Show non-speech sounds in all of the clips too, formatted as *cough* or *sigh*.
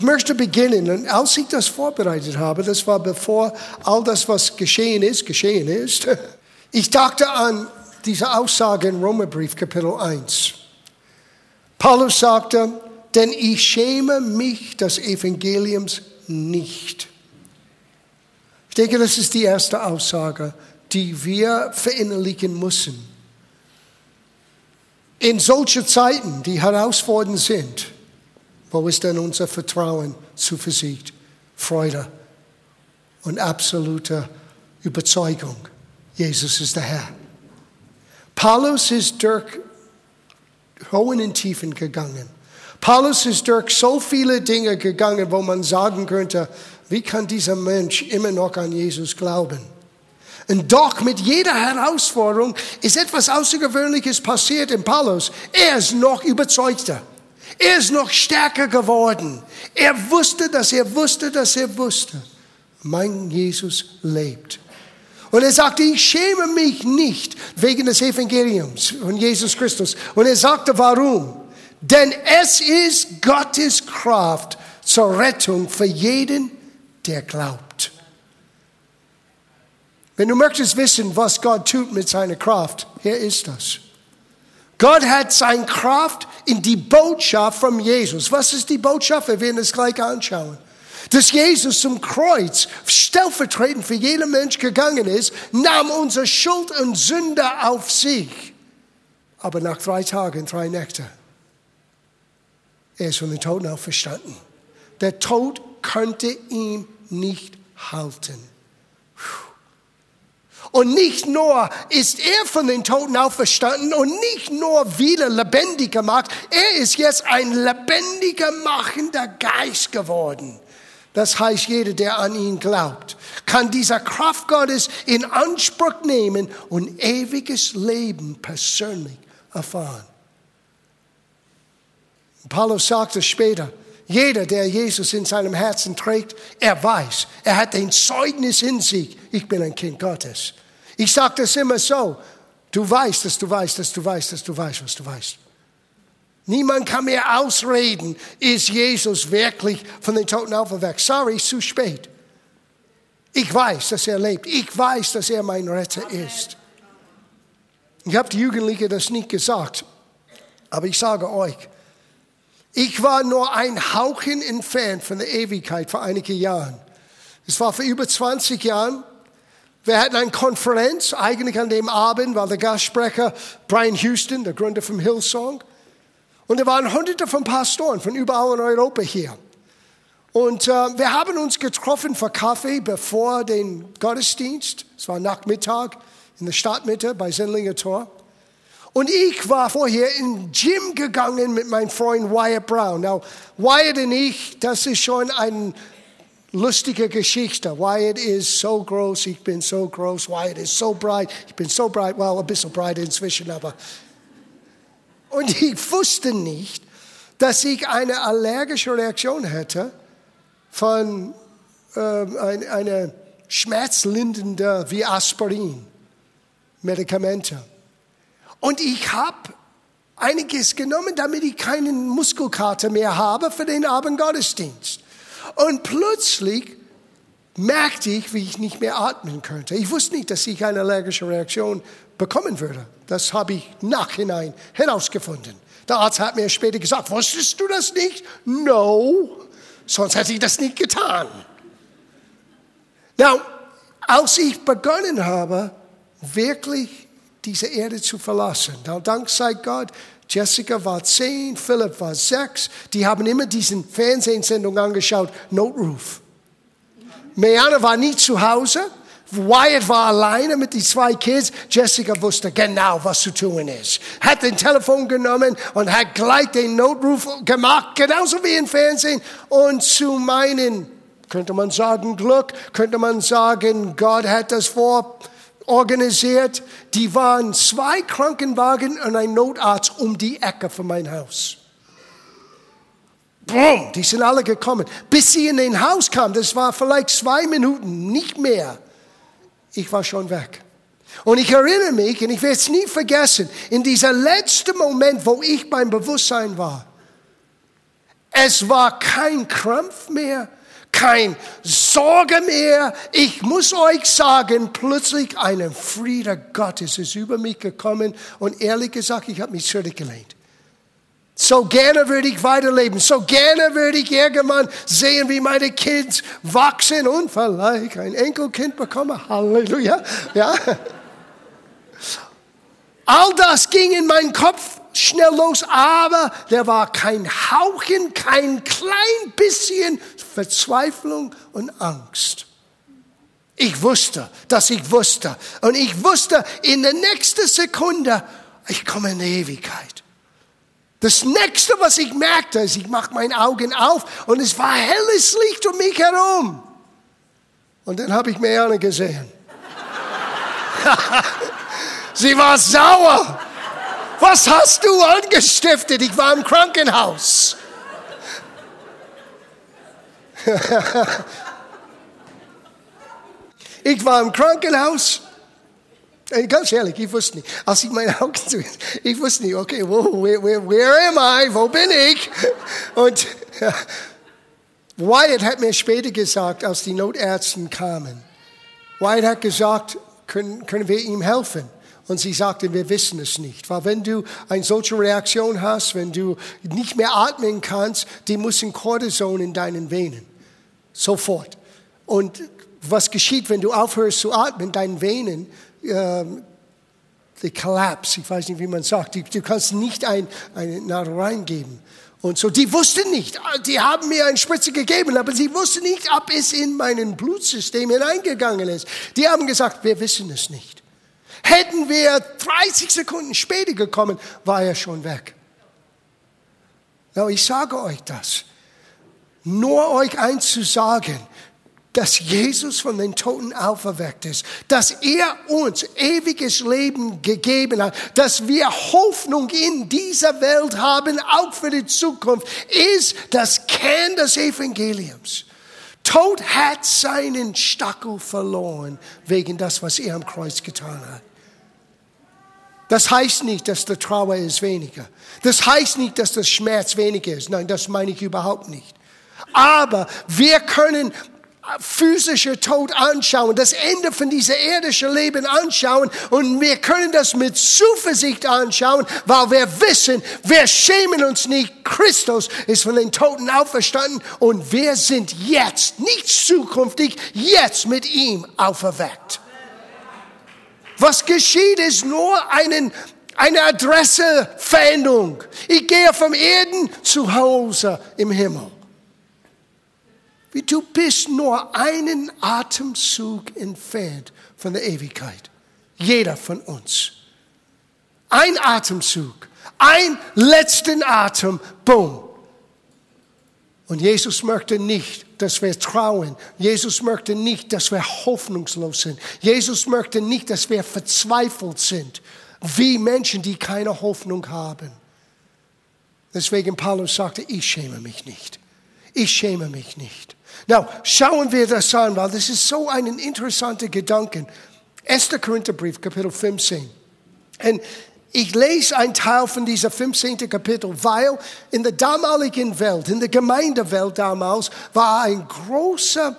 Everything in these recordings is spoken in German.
Ich möchte beginnen, und als ich das vorbereitet habe, das war bevor all das, was geschehen ist, geschehen ist, *laughs* ich dachte an diese Aussage in Römerbrief Kapitel 1. Paulus sagte, denn ich schäme mich des Evangeliums nicht. Ich denke, das ist die erste Aussage, die wir verinnerlichen müssen. In solchen Zeiten, die herausfordernd sind, wo ist denn unser Vertrauen, Zuversicht, Freude und absolute Überzeugung? Jesus ist der Herr. Paulus ist durch hohen und Tiefen gegangen. Paulus ist durch so viele Dinge gegangen, wo man sagen könnte, wie kann dieser Mensch immer noch an Jesus glauben? Und doch mit jeder Herausforderung ist etwas Außergewöhnliches passiert in Paulus. Er ist noch überzeugter. Er ist noch stärker geworden. Er wusste, dass er wusste, dass er wusste. Mein Jesus lebt. Und er sagte, ich schäme mich nicht wegen des Evangeliums von Jesus Christus. Und er sagte, warum? Denn es ist Gottes Kraft zur Rettung für jeden, der glaubt. Wenn du möchtest wissen, was Gott tut mit seiner Kraft, hier ist das. Gott hat seine Kraft in die Botschaft von Jesus. Was ist die Botschaft? Wir werden es gleich anschauen. Dass Jesus zum Kreuz stellvertretend für jeden Mensch gegangen ist, nahm unsere Schuld und Sünde auf sich. Aber nach drei Tagen, drei Nächten, er ist von den Toten auferstanden. Der Tod könnte ihn nicht halten. Und nicht nur ist er von den Toten auferstanden und nicht nur wieder lebendig gemacht, er ist jetzt ein lebendiger, machender Geist geworden. Das heißt, jeder, der an ihn glaubt, kann dieser Kraft Gottes in Anspruch nehmen und ewiges Leben persönlich erfahren. Paulus sagte später, jeder, der Jesus in seinem Herzen trägt, er weiß, er hat ein Zeugnis in sich, ich bin ein Kind Gottes. Ich sage das immer so, du weißt, dass du weißt, dass du weißt, dass du weißt, was du weißt. Niemand kann mir ausreden, ist Jesus wirklich von den Toten auferweckt. Sorry, zu spät. Ich weiß, dass er lebt. Ich weiß, dass er mein Retter ist. Ich habe die Jugendlichen das nicht gesagt, aber ich sage euch, ich war nur ein Hauchen entfernt von der Ewigkeit vor einigen Jahren. Es war vor über 20 Jahren. Wir hatten eine Konferenz, eigentlich an dem Abend war der Gastsprecher Brian Houston, der Gründer vom Hillsong. Und da waren hunderte von Pastoren von überall in Europa hier. Und äh, wir haben uns getroffen für Kaffee bevor den Gottesdienst. Es war Nachmittag in der Stadtmitte bei Sendlinger Tor. Und ich war vorher in Gym gegangen mit meinem Freund Wyatt Brown. Now, Wyatt und ich, das ist schon eine lustige Geschichte. Wyatt ist so groß, ich bin so groß. Wyatt ist so breit, ich bin so breit. Well, ein bisschen breit inzwischen, aber. Und ich wusste nicht, dass ich eine allergische Reaktion hätte von äh, einer schmerzlindende wie Aspirin Medikamente. Und ich habe einiges genommen, damit ich keinen Muskelkater mehr habe für den Abendgottesdienst. Und plötzlich merkte ich, wie ich nicht mehr atmen könnte. Ich wusste nicht, dass ich eine allergische Reaktion bekommen würde. Das habe ich nachhinein herausgefunden. Der Arzt hat mir später gesagt, wusstest du das nicht? No, sonst hätte ich das nicht getan. Now, als ich begonnen habe, wirklich diese Erde zu verlassen. Dank sei Gott, Jessica war zehn, Philipp war sechs. Die haben immer diesen Fernsehsendung angeschaut, Notruf. Meana war nie zu Hause. Wyatt war alleine mit den zwei Kids. Jessica wusste genau, was zu tun ist. Hat den Telefon genommen und hat gleich den Notruf gemacht, genauso wie im Fernsehen. Und zu meinen, könnte man sagen, Glück, könnte man sagen, Gott hat das vor organisiert. Die waren zwei Krankenwagen und ein Notarzt um die Ecke von meinem Haus. Boom, die sind alle gekommen. Bis sie in den Haus kamen, das war vielleicht zwei Minuten, nicht mehr. Ich war schon weg. Und ich erinnere mich, und ich werde es nie vergessen, in dieser letzten Moment, wo ich beim Bewusstsein war, Es war kein Krampf mehr, kein Sorge mehr. Ich muss euch sagen, plötzlich ein Friede Gottes ist über mich gekommen und ehrlich gesagt, ich habe mich zurückgelehnt. So gerne würde ich weiterleben. So gerne würde ich irgendwann sehen, wie meine Kids wachsen und vielleicht ein Enkelkind bekommen. Halleluja. Ja. All das ging in meinen Kopf schnell los, aber der war kein Hauchen, kein klein bisschen Verzweiflung und Angst. Ich wusste, dass ich wusste. Und ich wusste in der nächsten Sekunde, ich komme in die Ewigkeit. Das nächste, was ich merkte, ist, ich mache meine Augen auf und es war helles Licht um mich herum. Und dann habe ich Marianne gesehen. *laughs* Sie war sauer. Was hast du angestiftet? Ich war im Krankenhaus. *laughs* ich war im Krankenhaus Ganz ehrlich, ich wusste nicht. Als ich meine Augen zu, ich wusste nicht, okay, wo, where, where, am I? Wo bin ich? Und Wyatt hat mir später gesagt, als die Notärzte kamen. Wyatt hat gesagt, können, können wir ihm helfen? Und sie sagte, wir wissen es nicht. Weil wenn du eine solche Reaktion hast, wenn du nicht mehr atmen kannst, die müssen Cortison in deinen Venen. Sofort. Und was geschieht, wenn du aufhörst zu atmen, deinen Venen ähm, the collapse, ich weiß nicht, wie man sagt, du, du kannst nicht ein, eine Nadel reingeben. Und so, die wussten nicht, die haben mir eine Spritze gegeben, aber sie wussten nicht, ob es in mein Blutsystem hineingegangen ist. Die haben gesagt, wir wissen es nicht. Hätten wir 30 Sekunden später gekommen, war er schon weg. Now, ich sage euch das, nur euch eins zu sagen, dass Jesus von den Toten auferweckt ist, dass er uns ewiges Leben gegeben hat, dass wir Hoffnung in dieser Welt haben, auch für die Zukunft, ist das Kern des Evangeliums. Tod hat seinen Stachel verloren wegen das, was er am Kreuz getan hat. Das heißt nicht, dass der Trauer ist weniger. Das heißt nicht, dass der Schmerz weniger ist. Nein, das meine ich überhaupt nicht. Aber wir können physische Tod anschauen, das Ende von dieser irdischen Leben anschauen und wir können das mit Zuversicht anschauen, weil wir wissen, wir schämen uns nicht. Christus ist von den Toten auferstanden und wir sind jetzt, nicht zukünftig, jetzt mit ihm auferweckt. Was geschieht, ist nur einen, eine Adresseveränderung. Ich gehe vom Erden zu Hause im Himmel. Du bist nur einen Atemzug entfernt von der Ewigkeit. Jeder von uns. Ein Atemzug, ein letzten Atem, boom. Und Jesus möchte nicht, dass wir trauen. Jesus möchte nicht, dass wir hoffnungslos sind. Jesus möchte nicht, dass wir verzweifelt sind, wie Menschen, die keine Hoffnung haben. Deswegen Paulus sagte, ich schäme mich nicht. Ich schäme mich nicht. Now, schauen wir das an, weil das ist so ein interessanter Gedanke. 1. Korintherbrief, Kapitel 15. Und ich lese einen Teil von dieser 15. Kapitel, weil in der damaligen Welt, in der Gemeindewelt damals, war eine große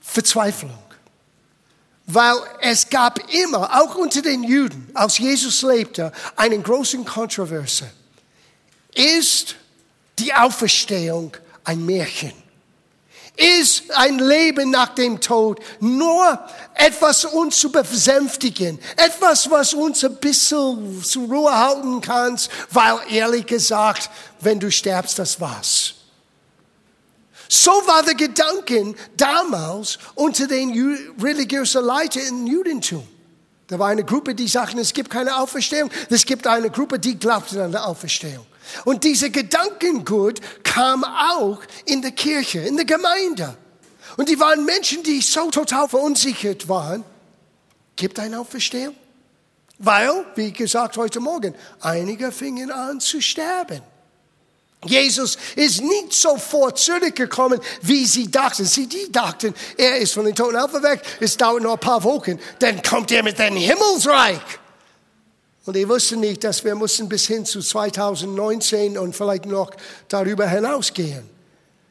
Verzweiflung. Weil es gab immer, auch unter den Juden, als Jesus lebte, eine große Kontroverse. Ist die Auferstehung ein Märchen? Ist ein Leben nach dem Tod nur etwas uns zu besänftigen, etwas, was uns ein bisschen zur Ruhe halten kann, weil ehrlich gesagt, wenn du sterbst, das war's. So war der Gedanke damals unter den religiösen Leitern im Judentum. Da war eine Gruppe, die sagten, es gibt keine Auferstehung. Es gibt eine Gruppe, die glaubten an der Auferstehung. Und diese Gedankengut kam auch in der Kirche, in der Gemeinde. Und die waren Menschen, die so total verunsichert waren. Gibt eine Auferstehung? Weil, wie gesagt heute Morgen, einige fingen an zu sterben. Jesus ist nicht sofort zurückgekommen, wie sie dachten. Sie die dachten, er ist von den Toten auferweckt, es dauert noch ein paar Wochen, dann kommt er mit dem Himmelsreich. Und die wussten nicht, dass wir mussten bis hin zu 2019 und vielleicht noch darüber hinausgehen.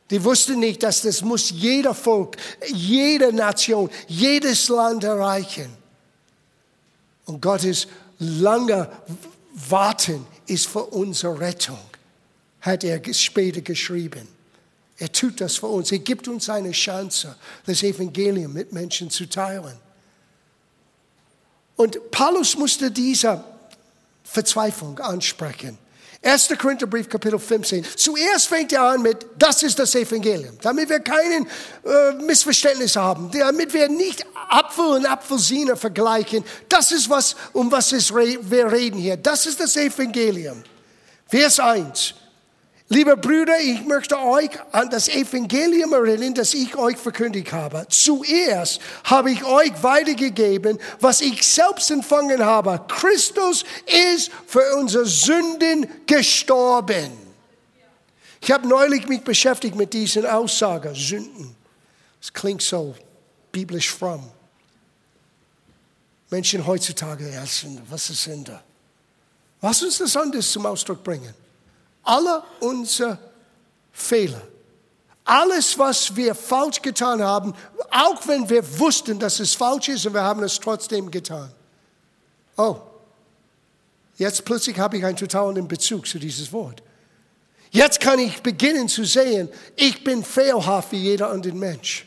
Die wussten nicht, dass das muss jeder Volk, jede Nation, jedes Land erreichen. Und Gottes langer Warten ist für unsere Rettung, hat er später geschrieben. Er tut das für uns. Er gibt uns eine Chance, das Evangelium mit Menschen zu teilen. Und Paulus musste dieser Verzweiflung ansprechen. 1. Korintherbrief, Kapitel 15. Zuerst fängt er an mit, das ist das Evangelium, damit wir keinen äh, Missverständnis haben, damit wir nicht Apfel und Apfelsine vergleichen. Das ist was, um was wir reden hier. Das ist das Evangelium. Vers 1. Liebe Brüder, ich möchte euch an das Evangelium erinnern, das ich euch verkündigt habe. Zuerst habe ich euch weitergegeben, was ich selbst empfangen habe. Christus ist für unsere Sünden gestorben. Ich habe neulich mich beschäftigt mit diesen Aussagen, Sünden. Es klingt so biblisch fromm. Menschen heutzutage, ja, was ist Sünde? Was uns das anders zum Ausdruck bringen? Alle unsere Fehler, alles, was wir falsch getan haben, auch wenn wir wussten, dass es falsch ist und wir haben es trotzdem getan. Oh, jetzt plötzlich habe ich einen totalen Bezug zu dieses Wort. Jetzt kann ich beginnen zu sehen, ich bin fehlhaft wie jeder andere Mensch.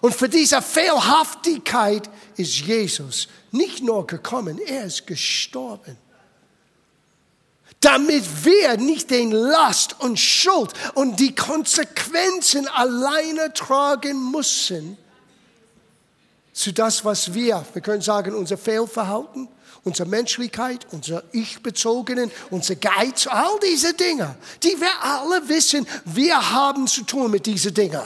Und für diese Fehlhaftigkeit ist Jesus nicht nur gekommen, er ist gestorben damit wir nicht den Last und Schuld und die Konsequenzen alleine tragen müssen zu das, was wir, wir können sagen, unser Fehlverhalten, unsere Menschlichkeit, unser Ich-Bezogenen, unser Geiz, all diese Dinge, die wir alle wissen, wir haben zu tun mit diesen Dingen.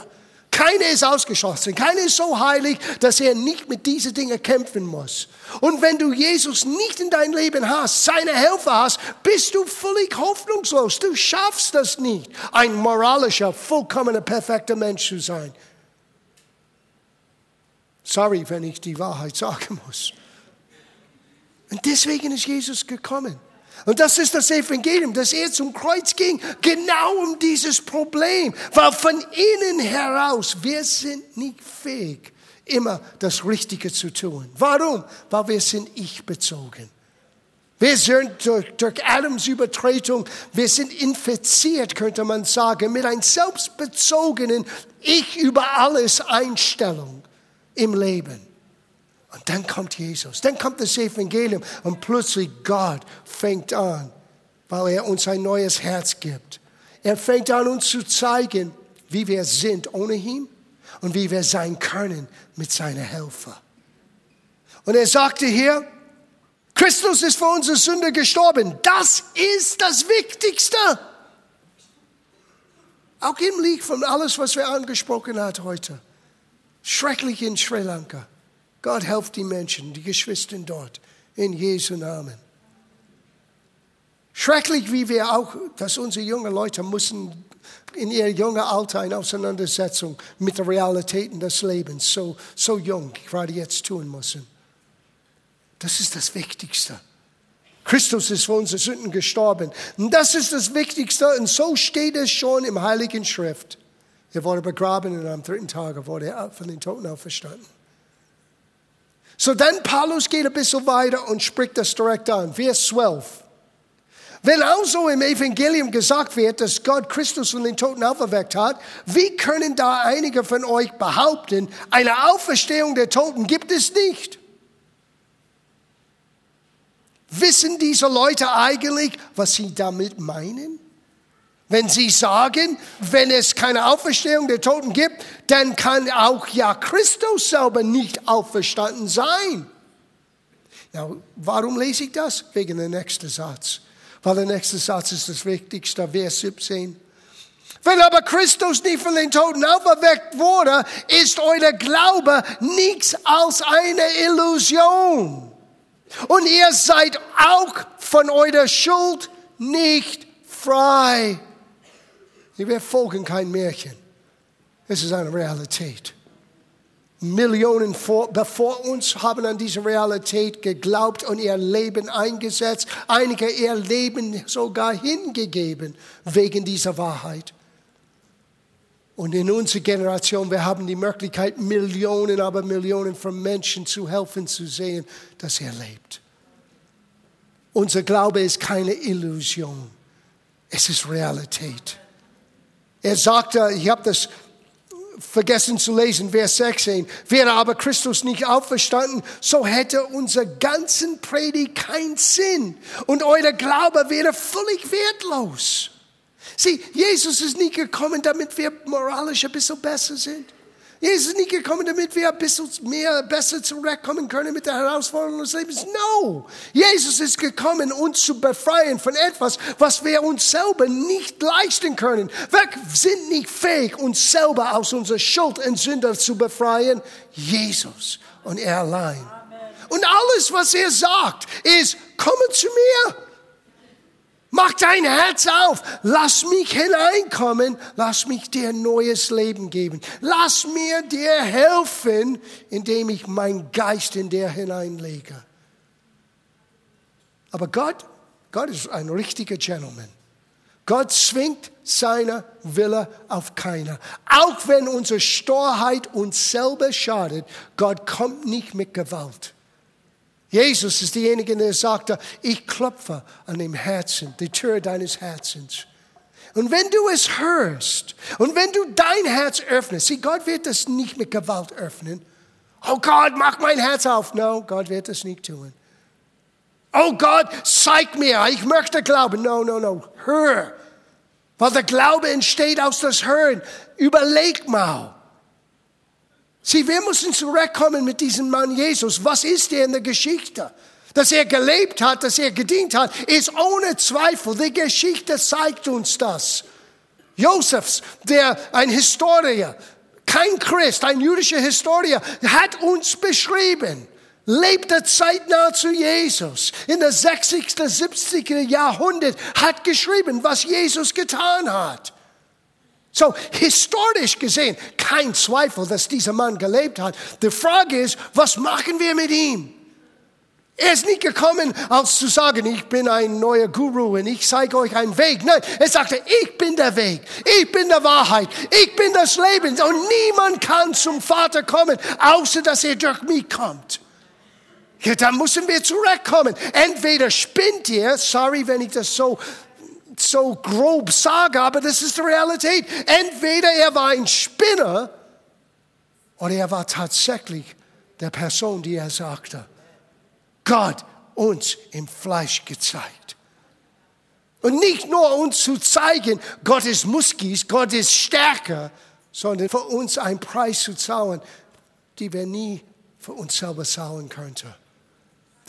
Keiner ist ausgeschlossen. Keiner ist so heilig, dass er nicht mit diesen Dingen kämpfen muss. Und wenn du Jesus nicht in dein Leben hast, seine Helfer hast, bist du völlig hoffnungslos. Du schaffst das nicht, ein moralischer, vollkommener, perfekter Mensch zu sein. Sorry, wenn ich die Wahrheit sagen muss. Und deswegen ist Jesus gekommen. Und das ist das Evangelium, dass er zum Kreuz ging, genau um dieses Problem. Weil von innen heraus, wir sind nicht fähig, immer das Richtige zu tun. Warum? Weil wir sind ich-bezogen. Wir sind durch, durch Adams Übertretung, wir sind infiziert, könnte man sagen, mit einer selbstbezogenen Ich über alles Einstellung im Leben. Und dann kommt Jesus, dann kommt das Evangelium und plötzlich Gott fängt an, weil er uns ein neues Herz gibt. Er fängt an, uns zu zeigen, wie wir sind ohne ihn und wie wir sein können mit seiner Helfer. Und er sagte hier, Christus ist für unsere Sünde gestorben. Das ist das Wichtigste. Auch im Licht von alles, was wir angesprochen haben heute. Schrecklich in Sri Lanka. Gott helft die Menschen, die Geschwister dort, in Jesu Namen. Schrecklich, wie wir auch, dass unsere jungen Leute müssen in ihr jungen Alter eine Auseinandersetzung mit den Realitäten des Lebens so, so jung gerade jetzt tun müssen. Das ist das Wichtigste. Christus ist für unsere Sünden gestorben. Und das ist das Wichtigste. Und so steht es schon im Heiligen Schrift. Er wurde begraben und am dritten Tag wurde er von den Toten auferstanden. So dann Paulus geht ein bisschen weiter und spricht das direkt an. Vers 12. Wenn also im Evangelium gesagt wird, dass Gott Christus von den Toten auferweckt hat, wie können da einige von euch behaupten, eine Auferstehung der Toten gibt es nicht? Wissen diese Leute eigentlich, was sie damit meinen? Wenn sie sagen, wenn es keine Auferstehung der Toten gibt, dann kann auch ja Christus selber nicht auferstanden sein. Ja, warum lese ich das? Wegen der nächsten Satz. Weil der nächste Satz ist das Wichtigste, Vers 17. Wenn aber Christus nicht von den Toten auferweckt wurde, ist euer Glaube nichts als eine Illusion. Und ihr seid auch von eurer Schuld nicht frei. Wir folgen kein Märchen. Es ist eine Realität. Millionen vor, bevor uns haben an diese Realität geglaubt und ihr Leben eingesetzt. Einige ihr Leben sogar hingegeben wegen dieser Wahrheit. Und in unserer Generation, wir haben die Möglichkeit, Millionen, aber Millionen von Menschen zu helfen, zu sehen, dass er lebt. Unser Glaube ist keine Illusion. Es ist Realität. Er sagte, ich habe das vergessen zu lesen, Vers 16, wäre aber Christus nicht auferstanden, so hätte unser ganzen Predigt keinen Sinn und euer Glaube wäre völlig wertlos. Sieh, Jesus ist nicht gekommen, damit wir moralisch ein bisschen besser sind. Jesus ist nicht gekommen, damit wir ein bisschen mehr, besser zurechtkommen können mit der Herausforderung des Lebens. No! Jesus ist gekommen, uns zu befreien von etwas, was wir uns selber nicht leisten können. Wir sind nicht fähig, uns selber aus unserer Schuld und Sünde zu befreien. Jesus und er allein. Und alles, was er sagt, ist, komme zu mir. Mach dein Herz auf. Lass mich hineinkommen. Lass mich dir neues Leben geben. Lass mir dir helfen, indem ich meinen Geist in dir hineinlege. Aber Gott, Gott ist ein richtiger Gentleman. Gott zwingt seine Wille auf keiner. Auch wenn unsere Storheit uns selber schadet, Gott kommt nicht mit Gewalt. Jesus ist derjenige, der sagte, ich klopfe an dem Herzen, die Tür deines Herzens. Und wenn du es hörst und wenn du dein Herz öffnest, sieh, Gott wird das nicht mit Gewalt öffnen. Oh Gott, mach mein Herz auf. No, Gott wird das nicht tun. Oh Gott, zeig mir, ich möchte glauben. No, no, no, hör. Weil der Glaube entsteht aus das Hören. Überleg mal. Sieh, wir müssen zurückkommen mit diesem Mann Jesus. Was ist er in der Geschichte? Dass er gelebt hat, dass er gedient hat, ist ohne Zweifel. Die Geschichte zeigt uns das. Josefs, der ein Historiker, kein Christ, ein jüdischer Historiker, hat uns beschrieben, lebte zeitnah zu Jesus. In der 60., 70. Jahrhundert hat geschrieben, was Jesus getan hat. So, historisch gesehen, kein Zweifel, dass dieser Mann gelebt hat. Die Frage ist, was machen wir mit ihm? Er ist nicht gekommen, als zu sagen, ich bin ein neuer Guru und ich zeige euch einen Weg. Nein, er sagte, ich bin der Weg, ich bin der Wahrheit, ich bin das Leben und niemand kann zum Vater kommen, außer dass er durch mich kommt. Ja, da müssen wir zurückkommen. Entweder spinnt ihr, sorry, wenn ich das so so grob sage, aber das ist die Realität. Entweder er war ein Spinner oder er war tatsächlich der Person, die er sagte. Gott uns im Fleisch gezeigt. Und nicht nur uns zu zeigen, Gott ist Muskis, Gott ist stärker, sondern für uns einen Preis zu zahlen, die wir nie für uns selber zahlen könnten.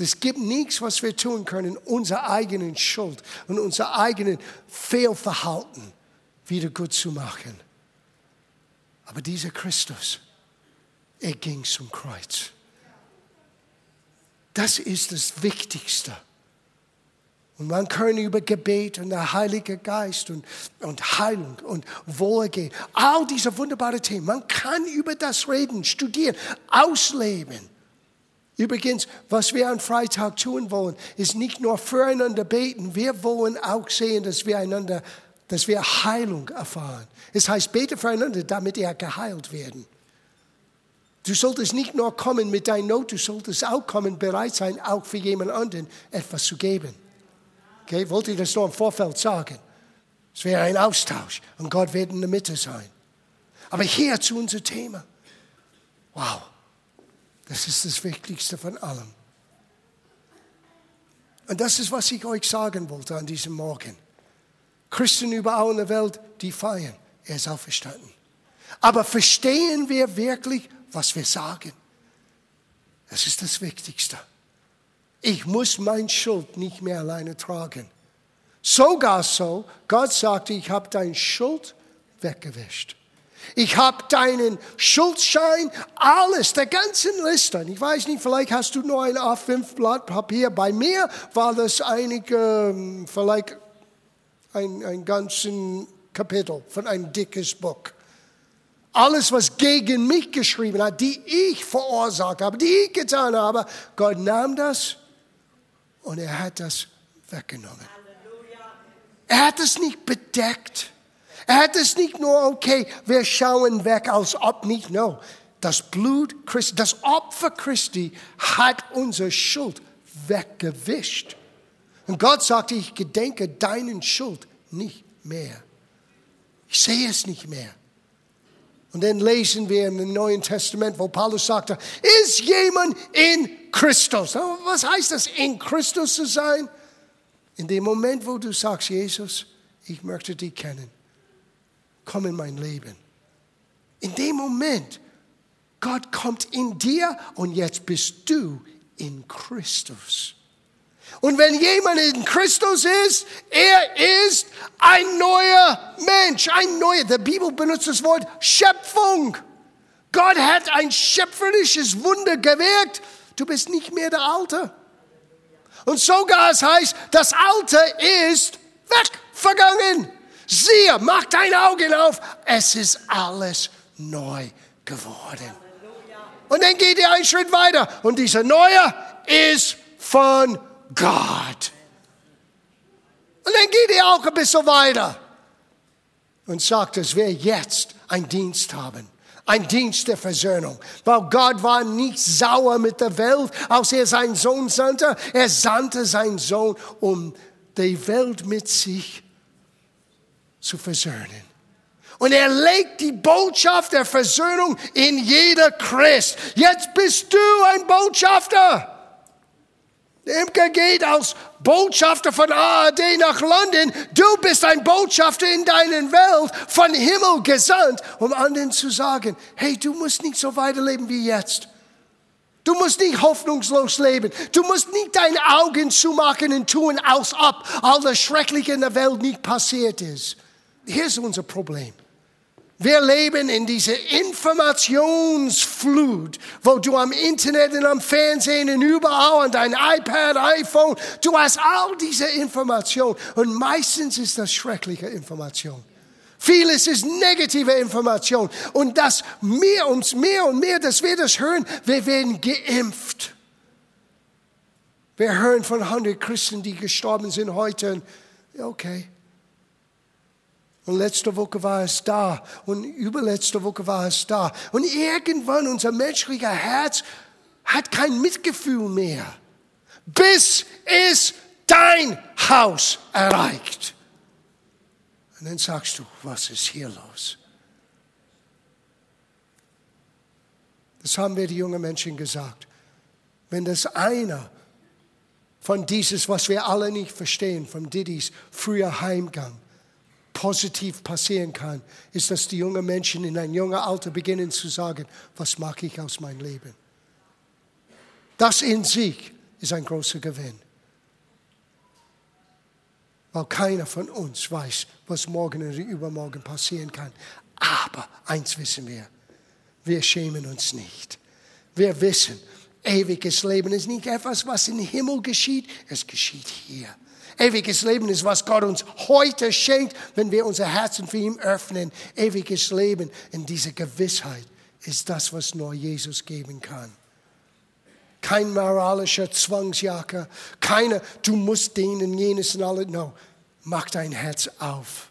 Es gibt nichts, was wir tun können, unsere eigenen Schuld und unser eigenen Fehlverhalten wieder gut zu machen. Aber dieser Christus, er ging zum Kreuz. Das ist das Wichtigste. Und man kann über Gebet und der Heilige Geist und, und Heilung und Wohlgehen, all diese wunderbaren Themen, man kann über das reden, studieren, ausleben. Übrigens, was wir am Freitag tun wollen, ist nicht nur füreinander beten, wir wollen auch sehen, dass wir einander, dass wir Heilung erfahren. Es heißt, bete füreinander, damit ihr geheilt werden. Du solltest nicht nur kommen mit deiner Not, du solltest auch kommen, bereit sein, auch für jemand anderen etwas zu geben. Okay, wollte ich das nur im Vorfeld sagen? Es wäre ein Austausch und Gott wird in der Mitte sein. Aber hier zu unserem Thema. Wow. Das ist das Wichtigste von allem. Und das ist, was ich euch sagen wollte an diesem Morgen. Christen überall in der Welt, die feiern, er ist auferstanden. Aber verstehen wir wirklich, was wir sagen? Das ist das Wichtigste. Ich muss meine Schuld nicht mehr alleine tragen. Sogar so, Gott sagte, ich habe deine Schuld weggewischt. Ich habe deinen Schuldschein, alles, der ganzen Liste. Ich weiß nicht, vielleicht hast du nur ein A5 Blatt Papier. Bei mir war das einige, ähm, vielleicht ein, ein ganzen Kapitel von einem dickes Buch. Alles, was gegen mich geschrieben hat, die ich verursacht habe, die ich getan habe, Gott nahm das und er hat das weggenommen. Er hat es nicht bedeckt. Er hat es nicht nur, okay, wir schauen weg, als ob nicht, no. Das Blut Christi, das Opfer Christi hat unsere Schuld weggewischt. Und Gott sagte, ich gedenke deinen Schuld nicht mehr. Ich sehe es nicht mehr. Und dann lesen wir im Neuen Testament, wo Paulus sagte, ist jemand in Christus? Was heißt das, in Christus zu sein? In dem Moment, wo du sagst, Jesus, ich möchte dich kennen, komm in mein Leben. In dem Moment, Gott kommt in dir und jetzt bist du in Christus. Und wenn jemand in Christus ist, er ist ein neuer Mensch, ein neuer. Die Bibel benutzt das Wort Schöpfung. Gott hat ein schöpferisches Wunder gewirkt. Du bist nicht mehr der Alte. Und sogar es heißt, das Alte ist weg, vergangen. Siehe, mach deine Augen auf, es ist alles neu geworden. Und dann geht er einen Schritt weiter und dieser Neue ist von Gott. Und dann geht er auch ein bisschen weiter und sagt, dass wir jetzt einen Dienst haben. Ein Dienst der Versöhnung. Weil Gott war nicht sauer mit der Welt, als er seinen Sohn sandte. Er sandte seinen Sohn, um die Welt mit sich zu versöhnen. Und er legt die Botschaft der Versöhnung in jeder Christ. Jetzt bist du ein Botschafter. Imke geht als Botschafter von ARD nach London. Du bist ein Botschafter in deiner Welt, von Himmel gesandt, um anderen zu sagen, hey, du musst nicht so weiterleben wie jetzt. Du musst nicht hoffnungslos leben. Du musst nicht deine Augen zumachen und tun, als ob all das Schreckliche in der Welt nicht passiert ist. Hier ist unser Problem. Wir leben in dieser Informationsflut, wo du am Internet und am Fernsehen und überall an dein iPad, iPhone, du hast all diese Information und meistens ist das schreckliche Information. Vieles ist negative Information und das mehr und mehr und mehr, dass wir das hören, wir werden geimpft. Wir hören von 100 Christen, die gestorben sind heute. Okay, und letzte Woche war es da. Und überletzte Woche war es da. Und irgendwann unser menschlicher Herz hat kein Mitgefühl mehr. Bis es dein Haus erreicht. Und dann sagst du, was ist hier los? Das haben wir die jungen Menschen gesagt. Wenn das einer von dieses, was wir alle nicht verstehen, von Didis früher Heimgang, positiv passieren kann, ist, dass die jungen Menschen in ein junger Alter beginnen zu sagen, was mache ich aus meinem Leben? Das in sich ist ein großer Gewinn. Weil keiner von uns weiß, was morgen oder übermorgen passieren kann. Aber eins wissen wir, wir schämen uns nicht. Wir wissen, ewiges Leben ist nicht etwas, was im Himmel geschieht, es geschieht hier. Ewiges Leben ist, was Gott uns heute schenkt, wenn wir unser Herzen für ihn öffnen. Ewiges Leben in dieser Gewissheit ist das, was nur Jesus geben kann. Kein moralischer Zwangsjacke, keine, du musst denen, jenes und alles. No, mach dein Herz auf.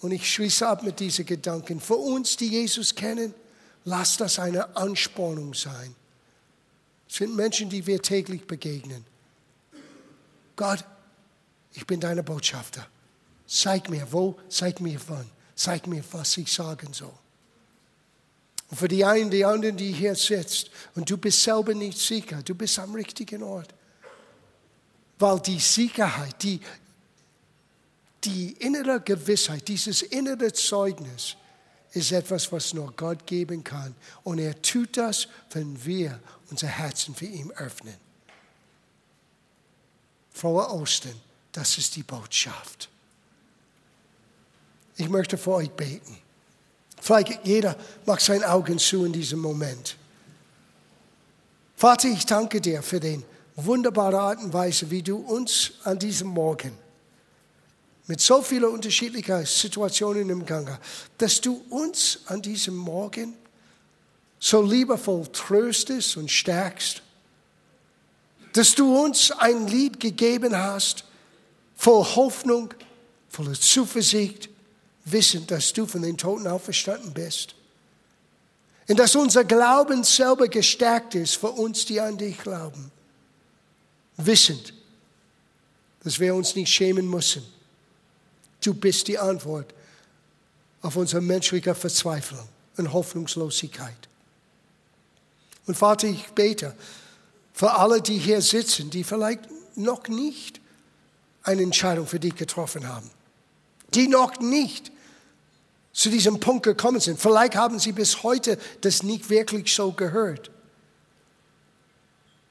Und ich schließe ab mit diesen Gedanken. Für uns, die Jesus kennen, lass das eine Anspornung sein. Es sind Menschen, die wir täglich begegnen. Gott, ich bin deine Botschafter. Zeig mir wo, zeig mir wann, zeig mir, was ich sagen soll. Und für die einen, die anderen, die hier sitzt und du bist selber nicht sicher, du bist am richtigen Ort. Weil die Sicherheit, die, die innere Gewissheit, dieses innere Zeugnis ist etwas, was nur Gott geben kann. Und er tut das, wenn wir unser Herzen für ihn öffnen. Frohe Ostern, das ist die Botschaft. Ich möchte für euch beten. Vielleicht jeder macht seine Augen zu in diesem Moment. Vater, ich danke dir für den wunderbare Art und Weise, wie du uns an diesem Morgen mit so vielen unterschiedlichen Situationen im Gange, dass du uns an diesem Morgen so liebevoll tröstest und stärkst, dass du uns ein Lied gegeben hast, voll Hoffnung, voller Zuversicht, wissend, dass du von den Toten auferstanden bist. Und dass unser Glauben selber gestärkt ist für uns, die an dich glauben. Wissend, dass wir uns nicht schämen müssen. Du bist die Antwort auf unsere menschliche Verzweiflung und Hoffnungslosigkeit. Und Vater, ich bete für alle, die hier sitzen, die vielleicht noch nicht eine Entscheidung für dich getroffen haben, die noch nicht zu diesem Punkt gekommen sind. Vielleicht haben sie bis heute das nicht wirklich so gehört.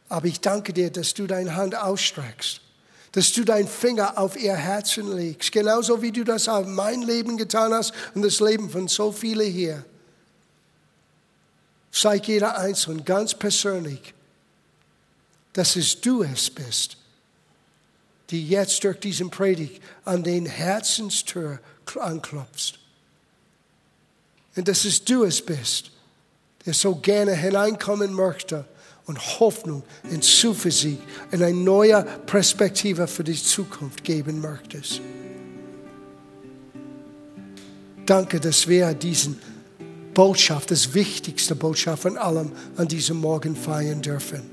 Aber ich danke dir, dass du deine Hand ausstreckst, dass du deinen Finger auf ihr Herzen legst, genauso wie du das auf mein Leben getan hast und das Leben von so vielen hier. Zeig jeder Einzelne ganz persönlich, dass es du es bist, die jetzt durch diesen Predigt an den Herzenstür anklopfst. Und dass es du es bist, der so gerne hineinkommen möchte und Hoffnung und Zuversicht und eine neue Perspektive für die Zukunft geben möchtest. Danke, dass wir diesen Botschaft, das wichtigste Botschaft von allem an diesem Morgen feiern dürfen.